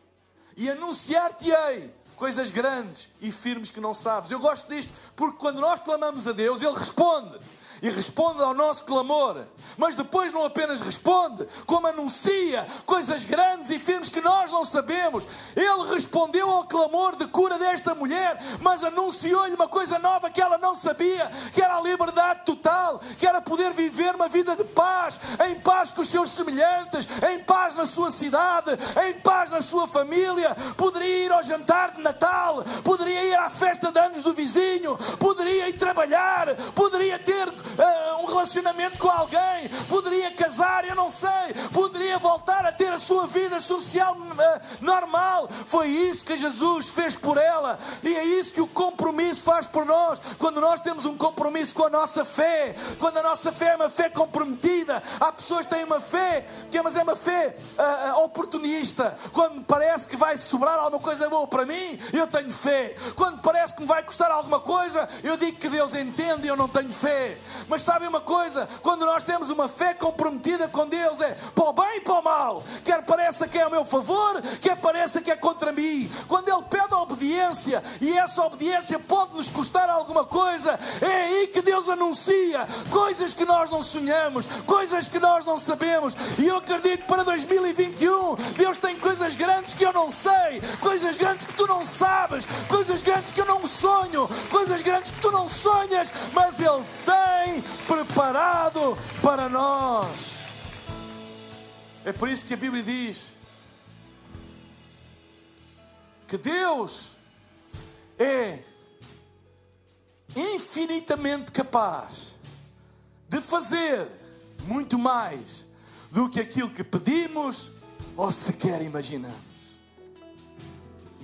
B: e anunciar-te-ei coisas grandes e firmes que não sabes. Eu gosto disto porque quando nós clamamos a Deus, Ele responde e responde ao nosso clamor. Mas depois não apenas responde, como anuncia coisas grandes e firmes que nós não sabemos. Ele respondeu ao clamor de cura desta mulher, mas anunciou-lhe uma coisa nova que ela não sabia, que era a liberdade total, que era poder viver uma vida de paz, em paz com os seus semelhantes, em paz na sua cidade, em paz na sua família. Poderia ir ao jantar de Natal, poderia ir à festa de anos do vizinho, poderia ir trabalhar, poderia ter uh, um relacionamento com alguém, poderia casar, eu não sei, poderia voltar a ter a sua vida social uh, normal. Foi isso que Jesus fez por ela e é isso que o compromisso faz por nós. Quando nós temos um compromisso com a nossa fé, quando a nossa fé é uma fé comprometida, há pessoas que têm uma fé, que é, mas é uma fé uh, oportunista. Quando parece que vai sobrar alguma coisa boa para mim, eu tenho fé. Quando parece que me vai custar alguma coisa, eu digo que Deus entende e eu não tenho fé. Mas sabem uma coisa? Quando nós temos uma fé comprometida com Deus, é para o bem e para o mal. Quer pareça que é a meu favor, quer pareça que é contra mim. Quando Ele pede a obediência e essa obediência pode nos custar alguma coisa, é aí que Deus anuncia coisas que nós não sonhamos, coisas que nós não sabemos. E eu acredito para 2021, Deus tem coisas grandes que eu não sei, coisas grandes que tu não sabes, coisas grandes que eu não sonho, coisas grandes que tu não sonhas, mas Ele tem preparado para nós. É por isso que a Bíblia diz que Deus é infinitamente capaz de fazer muito mais do que aquilo que pedimos ou sequer imaginamos.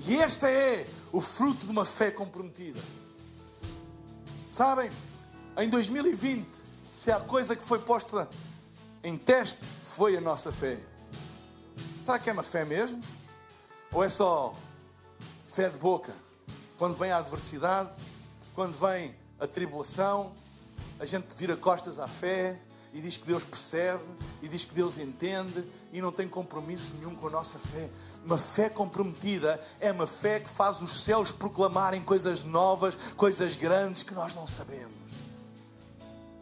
B: E este é o fruto de uma fé comprometida. Sabem? Em 2020, se a coisa que foi posta em teste foi a nossa fé. Será que é uma fé mesmo? Ou é só fé de boca? Quando vem a adversidade, quando vem a tribulação, a gente vira costas à fé e diz que Deus percebe e diz que Deus entende e não tem compromisso nenhum com a nossa fé. Uma fé comprometida é uma fé que faz os céus proclamarem coisas novas, coisas grandes que nós não sabemos.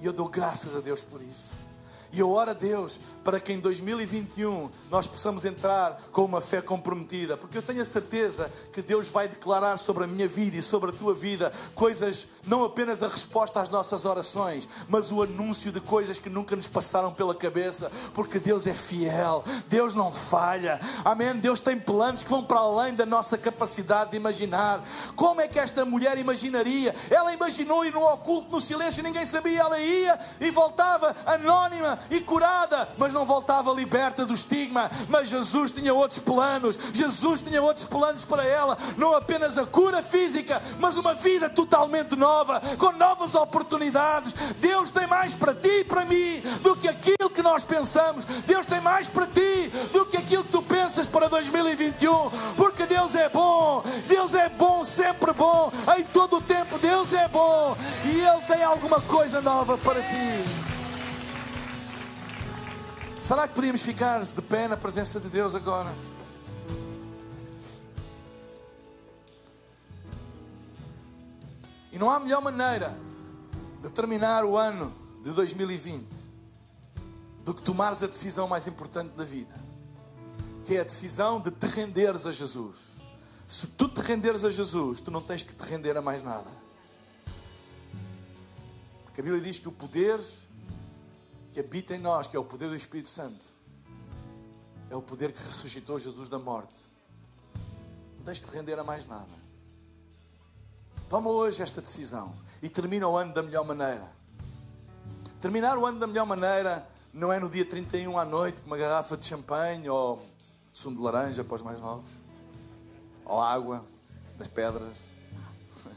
B: E eu dou graças a Deus por isso. E eu oro a Deus para que em 2021 nós possamos entrar com uma fé comprometida, porque eu tenho a certeza que Deus vai declarar sobre a minha vida e sobre a tua vida coisas, não apenas a resposta às nossas orações, mas o anúncio de coisas que nunca nos passaram pela cabeça, porque Deus é fiel, Deus não falha, amém? Deus tem planos que vão para além da nossa capacidade de imaginar. Como é que esta mulher imaginaria? Ela imaginou ir no oculto, no silêncio, ninguém sabia, ela ia e voltava anónima e curada, mas não voltava liberta do estigma. Mas Jesus tinha outros planos, Jesus tinha outros planos para ela, não apenas a cura física, mas uma vida totalmente nova, com novas oportunidades. Deus tem mais para ti e para mim do que aquilo que nós pensamos. Deus tem mais para ti do que aquilo que tu pensas para 2021, porque Deus é bom, Deus é bom, sempre bom, em todo o tempo Deus é bom e Ele tem alguma coisa nova para ti. Será que podíamos ficar de pé na presença de Deus agora? E não há melhor maneira de terminar o ano de 2020 do que tomares a decisão mais importante da vida, que é a decisão de te renderes a Jesus. Se tu te renderes a Jesus, tu não tens que te render a mais nada. Porque a Bíblia diz que o poder que habita em nós, que é o poder do Espírito Santo, é o poder que ressuscitou Jesus da morte. Não tens que render a mais nada. Toma hoje esta decisão e termina o ano da melhor maneira. Terminar o ano da melhor maneira não é no dia 31 à noite com uma garrafa de champanhe ou sumo de laranja para os mais novos, ou água das pedras.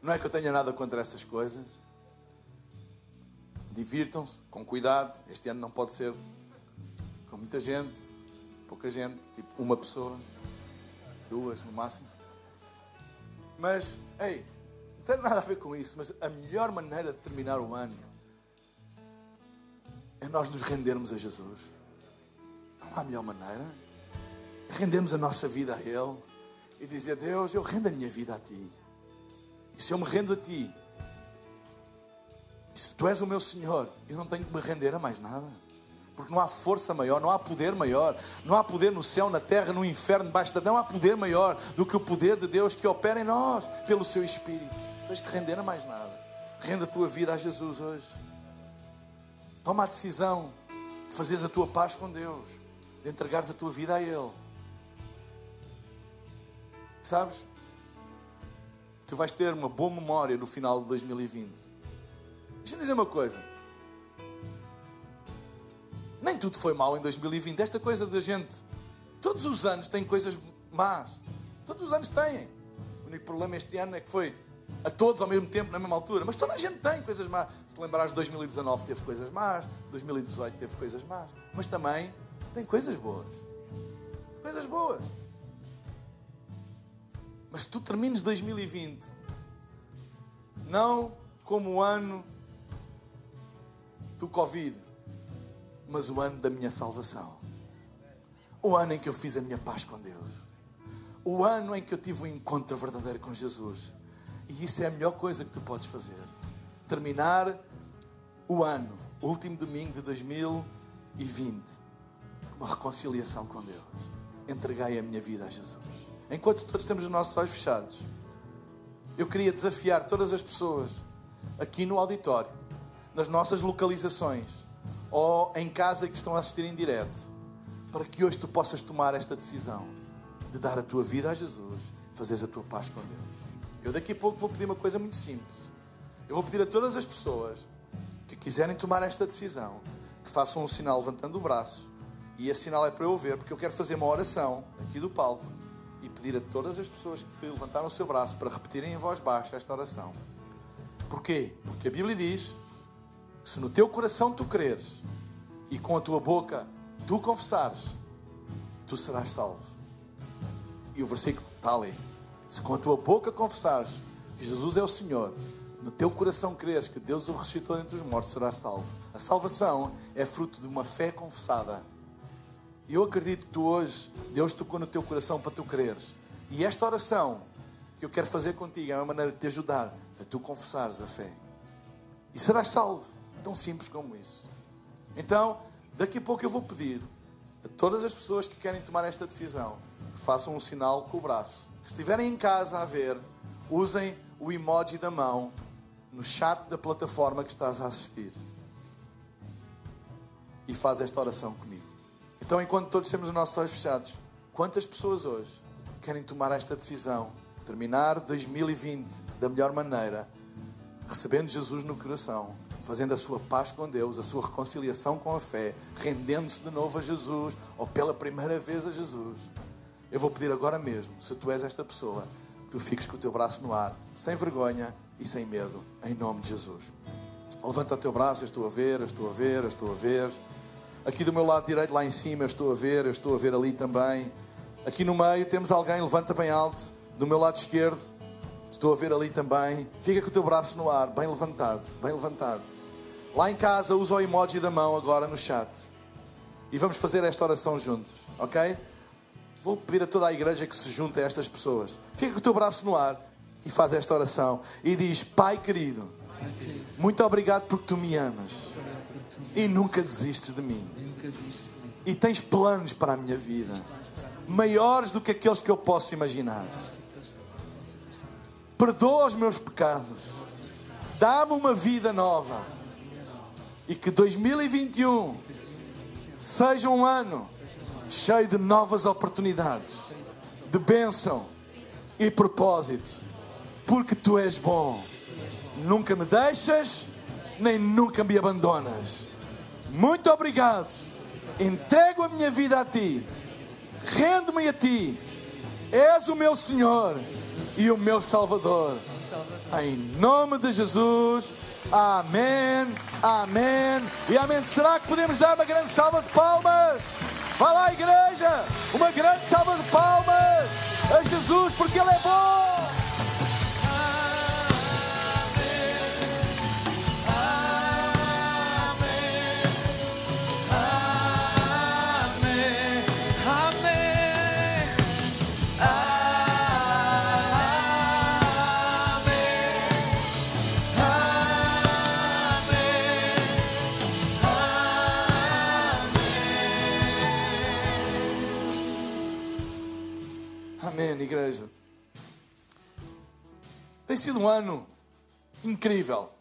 B: Não é que eu tenha nada contra essas coisas. Divirtam-se, com cuidado. Este ano não pode ser com muita gente, pouca gente, tipo uma pessoa, duas no máximo. Mas, ei, não tem nada a ver com isso, mas a melhor maneira de terminar o ano é nós nos rendermos a Jesus. Não há melhor maneira. É rendermos a nossa vida a Ele e dizer: Deus, eu rendo a minha vida a Ti. E se eu me rendo a Ti, Tu és o meu Senhor, eu não tenho que me render a mais nada. Porque não há força maior, não há poder maior, não há poder no céu, na terra, no inferno, debaixo da. Não há poder maior do que o poder de Deus que opera em nós, pelo seu Espírito. Tens que render a mais nada. Renda a tua vida a Jesus hoje. Toma a decisão de fazeres a tua paz com Deus, de entregares a tua vida a Ele. Sabes? Tu vais ter uma boa memória no final de 2020. Deixa-me dizer uma coisa. Nem tudo foi mal em 2020. Esta coisa da gente. Todos os anos tem coisas más. Todos os anos têm. O único problema este ano é que foi a todos ao mesmo tempo, na mesma altura. Mas toda a gente tem coisas más. Se te lembrares, 2019 teve coisas más, 2018 teve coisas más. Mas também tem coisas boas. Coisas boas. Mas tu termines 2020 não como o ano do Covid, mas o ano da minha salvação. O ano em que eu fiz a minha paz com Deus. O ano em que eu tive um encontro verdadeiro com Jesus. E isso é a melhor coisa que tu podes fazer. Terminar o ano, o último domingo de 2020, com uma reconciliação com Deus. Entreguei a minha vida a Jesus. Enquanto todos temos os nossos olhos fechados, eu queria desafiar todas as pessoas aqui no auditório, nas nossas localizações, ou em casa que estão a assistir em direto, para que hoje tu possas tomar esta decisão de dar a tua vida a Jesus, fazeres a tua paz com Deus. Eu daqui a pouco vou pedir uma coisa muito simples. Eu vou pedir a todas as pessoas que quiserem tomar esta decisão, que façam um sinal levantando o braço. E esse sinal é para eu ver, porque eu quero fazer uma oração aqui do palco e pedir a todas as pessoas que levantaram o seu braço para repetirem em voz baixa esta oração. Porquê? Porque a Bíblia diz se no teu coração tu creres e com a tua boca tu confessares, tu serás salvo. E o versículo está ali. Se com a tua boca confessares que Jesus é o Senhor, no teu coração creres que Deus o ressuscitou dentre os mortos, serás salvo. A salvação é fruto de uma fé confessada. E eu acredito que tu hoje, Deus tocou no teu coração para tu creres. E esta oração que eu quero fazer contigo é uma maneira de te ajudar a tu confessares a fé. E serás salvo. Tão simples como isso. Então, daqui a pouco eu vou pedir a todas as pessoas que querem tomar esta decisão que façam um sinal com o braço. Se estiverem em casa a ver, usem o emoji da mão no chat da plataforma que estás a assistir. E faz esta oração comigo. Então, enquanto todos temos os nossos olhos fechados, quantas pessoas hoje querem tomar esta decisão, terminar 2020 da melhor maneira, recebendo Jesus no coração, fazendo a sua paz com Deus, a sua reconciliação com a fé, rendendo-se de novo a Jesus, ou pela primeira vez a Jesus? Eu vou pedir agora mesmo, se tu és esta pessoa, que tu fiques com o teu braço no ar, sem vergonha e sem medo, em nome de Jesus. Levanta o teu braço, eu estou a ver, eu estou a ver, eu estou a ver. Aqui do meu lado direito, lá em cima, eu estou a ver, eu estou a ver ali também. Aqui no meio temos alguém, levanta bem alto. Do meu lado esquerdo, estou a ver ali também. Fica com o teu braço no ar, bem levantado, bem levantado. Lá em casa, usa o emoji da mão agora no chat. E vamos fazer esta oração juntos, ok? Vou pedir a toda a igreja que se junte a estas pessoas. Fica com o teu braço no ar e faz esta oração e diz: Pai querido, muito obrigado porque tu me amas e nunca desistes de mim. E tens planos para a minha vida maiores do que aqueles que eu posso imaginar. Perdoa os meus pecados, dá-me uma vida nova e que 2021 seja um ano cheio de novas oportunidades, de bênção e propósito, porque tu és bom. Nunca me deixas, nem nunca me abandonas. Muito obrigado. Entrego a minha vida a ti. Rendo-me a ti. És o meu Senhor e o meu Salvador. Em nome de Jesus. Amém, amém e amém. Será que podemos dar uma grande salva de palmas? Vá lá, igreja! Uma grande salva de palmas a Jesus, porque Ele é bom! Tem sido um ano incrível.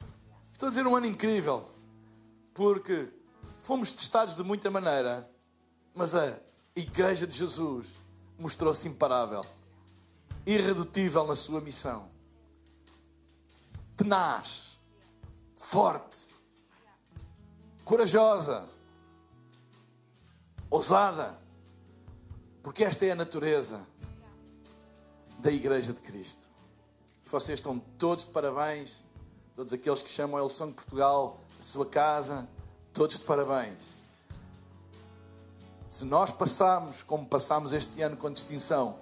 B: Estou a dizer um ano incrível, porque fomos testados de muita maneira, mas a Igreja de Jesus mostrou-se imparável, irredutível na sua missão, tenaz, forte, corajosa, ousada, porque esta é a natureza da Igreja de Cristo. Vocês estão todos de parabéns, todos aqueles que chamam El Som de Portugal a sua casa, todos de parabéns. Se nós passarmos como passámos este ano com distinção,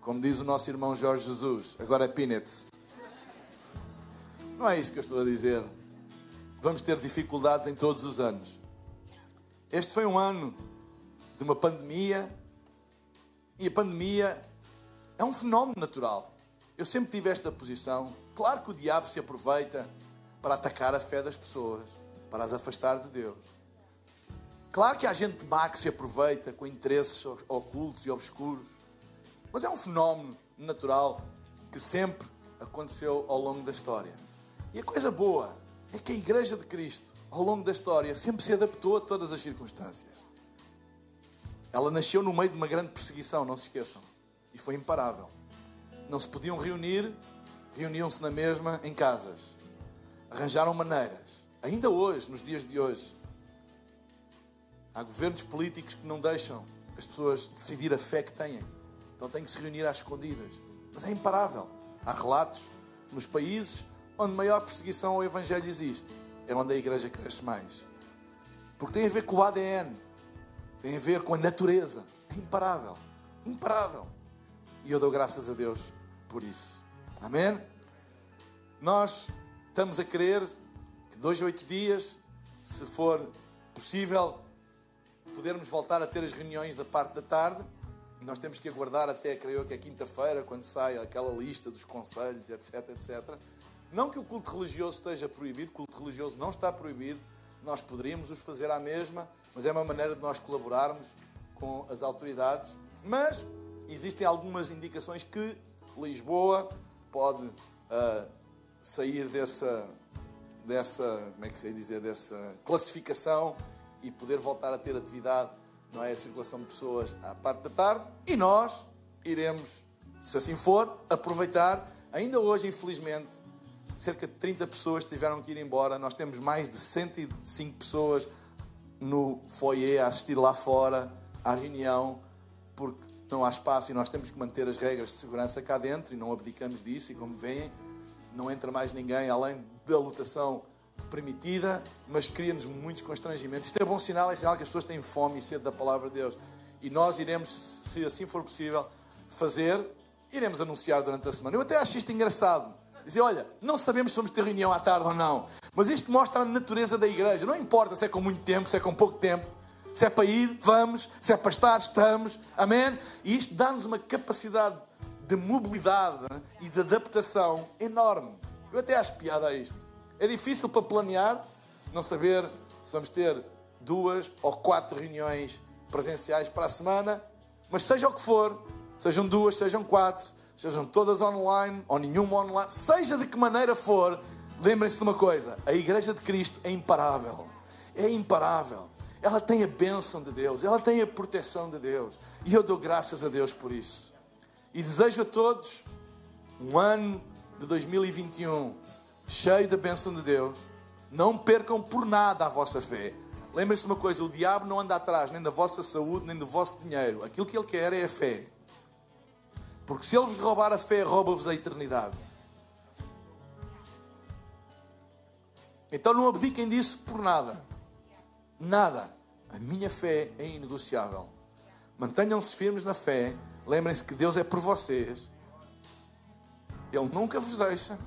B: como diz o nosso irmão Jorge Jesus, agora é Peanuts. Não é isso que eu estou a dizer. Vamos ter dificuldades em todos os anos. Este foi um ano de uma pandemia e a pandemia é um fenómeno natural. Eu sempre tive esta posição. Claro que o diabo se aproveita para atacar a fé das pessoas, para as afastar de Deus. Claro que há gente má que se aproveita com interesses ocultos e obscuros. Mas é um fenómeno natural que sempre aconteceu ao longo da história. E a coisa boa é que a Igreja de Cristo, ao longo da história, sempre se adaptou a todas as circunstâncias. Ela nasceu no meio de uma grande perseguição, não se esqueçam. E foi imparável. Não se podiam reunir, reuniam-se na mesma em casas. Arranjaram maneiras. Ainda hoje, nos dias de hoje, há governos políticos que não deixam as pessoas decidir a fé que têm. Então têm que se reunir às escondidas. Mas é imparável. Há relatos nos países onde maior perseguição ao Evangelho existe. É onde a igreja cresce mais. Porque tem a ver com o ADN tem a ver com a natureza. É imparável. Imparável. E eu dou graças a Deus por isso. Amém? Nós estamos a querer que dois a oito dias, se for possível, podermos voltar a ter as reuniões da parte da tarde. Nós temos que aguardar até, creio que é quinta-feira, quando sai aquela lista dos conselhos, etc, etc. Não que o culto religioso esteja proibido, o culto religioso não está proibido, nós poderíamos os fazer à mesma, mas é uma maneira de nós colaborarmos com as autoridades. Mas existem algumas indicações que Lisboa pode uh, sair dessa, dessa, como é que se dizer, dessa classificação e poder voltar a ter atividade, não é, a circulação de pessoas à parte da tarde. E nós iremos, se assim for, aproveitar. Ainda hoje, infelizmente, cerca de 30 pessoas tiveram que ir embora. Nós temos mais de 105 pessoas no foyer a assistir lá fora à reunião, porque não há espaço e nós temos que manter as regras de segurança cá dentro e não abdicamos disso. E como veem, não entra mais ninguém além da lotação permitida, mas cria-nos muitos constrangimentos. Isto é bom sinal, é sinal que as pessoas têm fome e sede da palavra de Deus. E nós iremos, se assim for possível, fazer, iremos anunciar durante a semana. Eu até acho isto engraçado. Dizer, olha, não sabemos se vamos ter reunião à tarde ou não. Mas isto mostra a natureza da igreja. Não importa se é com muito tempo, se é com pouco tempo. Se é para ir, vamos. Se é para estar, estamos. Amém? E isto dá-nos uma capacidade de mobilidade e de adaptação enorme. Eu até acho piada a isto. É difícil para planear, não saber se vamos ter duas ou quatro reuniões presenciais para a semana, mas seja o que for, sejam duas, sejam quatro, sejam todas online ou nenhuma online, seja de que maneira for, lembrem-se de uma coisa: a Igreja de Cristo é imparável. É imparável. Ela tem a bênção de Deus, ela tem a proteção de Deus. E eu dou graças a Deus por isso. E desejo a todos um ano de 2021 cheio da bênção de Deus. Não percam por nada a vossa fé. Lembrem-se uma coisa: o diabo não anda atrás nem da vossa saúde, nem do vosso dinheiro. Aquilo que ele quer é a fé. Porque se ele vos roubar a fé, rouba-vos a eternidade. Então não abdiquem disso por nada. Nada. A minha fé é inegociável. Mantenham-se firmes na fé. Lembrem-se que Deus é por vocês. Ele nunca vos deixa.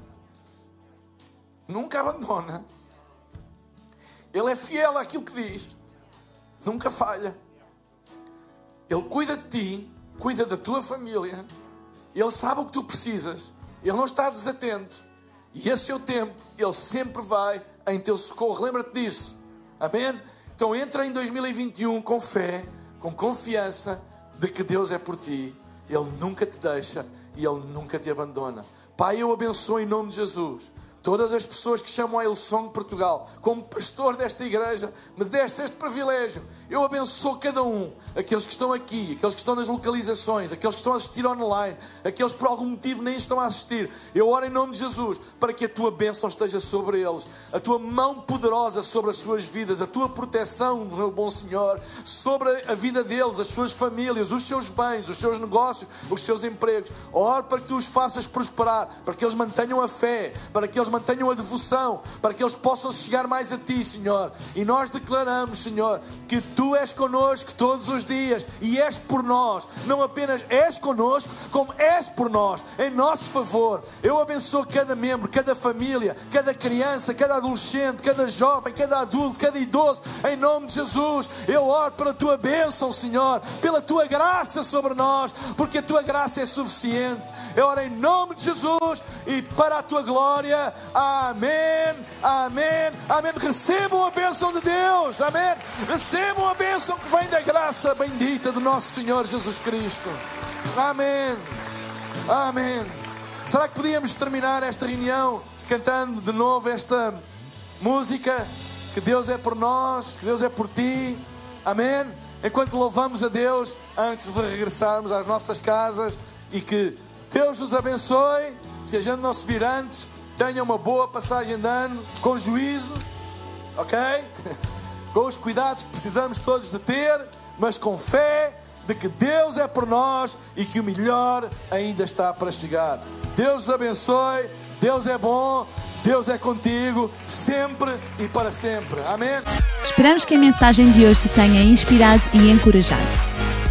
B: Nunca abandona. Ele é fiel àquilo que diz. Nunca falha. Ele cuida de ti, cuida da tua família. Ele sabe o que tu precisas. Ele não está desatento. E esse é o tempo. Ele sempre vai em teu socorro. Lembra-te disso. Amém? Então entra em 2021 com fé, com confiança de que Deus é por ti. Ele nunca te deixa e Ele nunca te abandona. Pai, eu abençoo em nome de Jesus todas as pessoas que chamam a Ilson Portugal, como pastor desta igreja, me deste este privilégio. Eu abençoo cada um, aqueles que estão aqui, aqueles que estão nas localizações, aqueles que estão a assistir online, aqueles que por algum motivo nem estão a assistir. Eu oro em nome de Jesus para que a tua bênção esteja sobre eles, a tua mão poderosa sobre as suas vidas, a tua proteção, meu bom Senhor, sobre a vida deles, as suas famílias, os seus bens, os seus negócios, os seus empregos. Oro para que tu os faças prosperar, para que eles mantenham a fé, para que eles mantenham a devoção, para que eles possam chegar mais a Ti, Senhor. E nós declaramos, Senhor, que Tu és conosco todos os dias e és por nós. Não apenas és conosco, como és por nós, em nosso favor. Eu abençoo cada membro, cada família, cada criança, cada adolescente, cada jovem, cada adulto, cada idoso, em nome de Jesus. Eu oro pela Tua bênção, Senhor, pela Tua graça sobre nós, porque a Tua graça é suficiente. Eu oro em nome de Jesus e para a tua glória. Amém, amém, amém. Recebam a bênção de Deus, amém. Recebam a bênção que vem da graça bendita do nosso Senhor Jesus Cristo. Amém, amém. Será que podíamos terminar esta reunião cantando de novo esta música? Que Deus é por nós, que Deus é por ti. Amém. Enquanto louvamos a Deus antes de regressarmos às nossas casas e que Deus nos abençoe. Se a gente não se vir antes, tenha uma boa passagem de ano, com juízo, ok? Com os cuidados que precisamos todos de ter, mas com fé de que Deus é por nós e que o melhor ainda está para chegar. Deus os abençoe, Deus é bom, Deus é contigo, sempre e para sempre. Amém?
A: Esperamos que a mensagem de hoje te tenha inspirado e encorajado.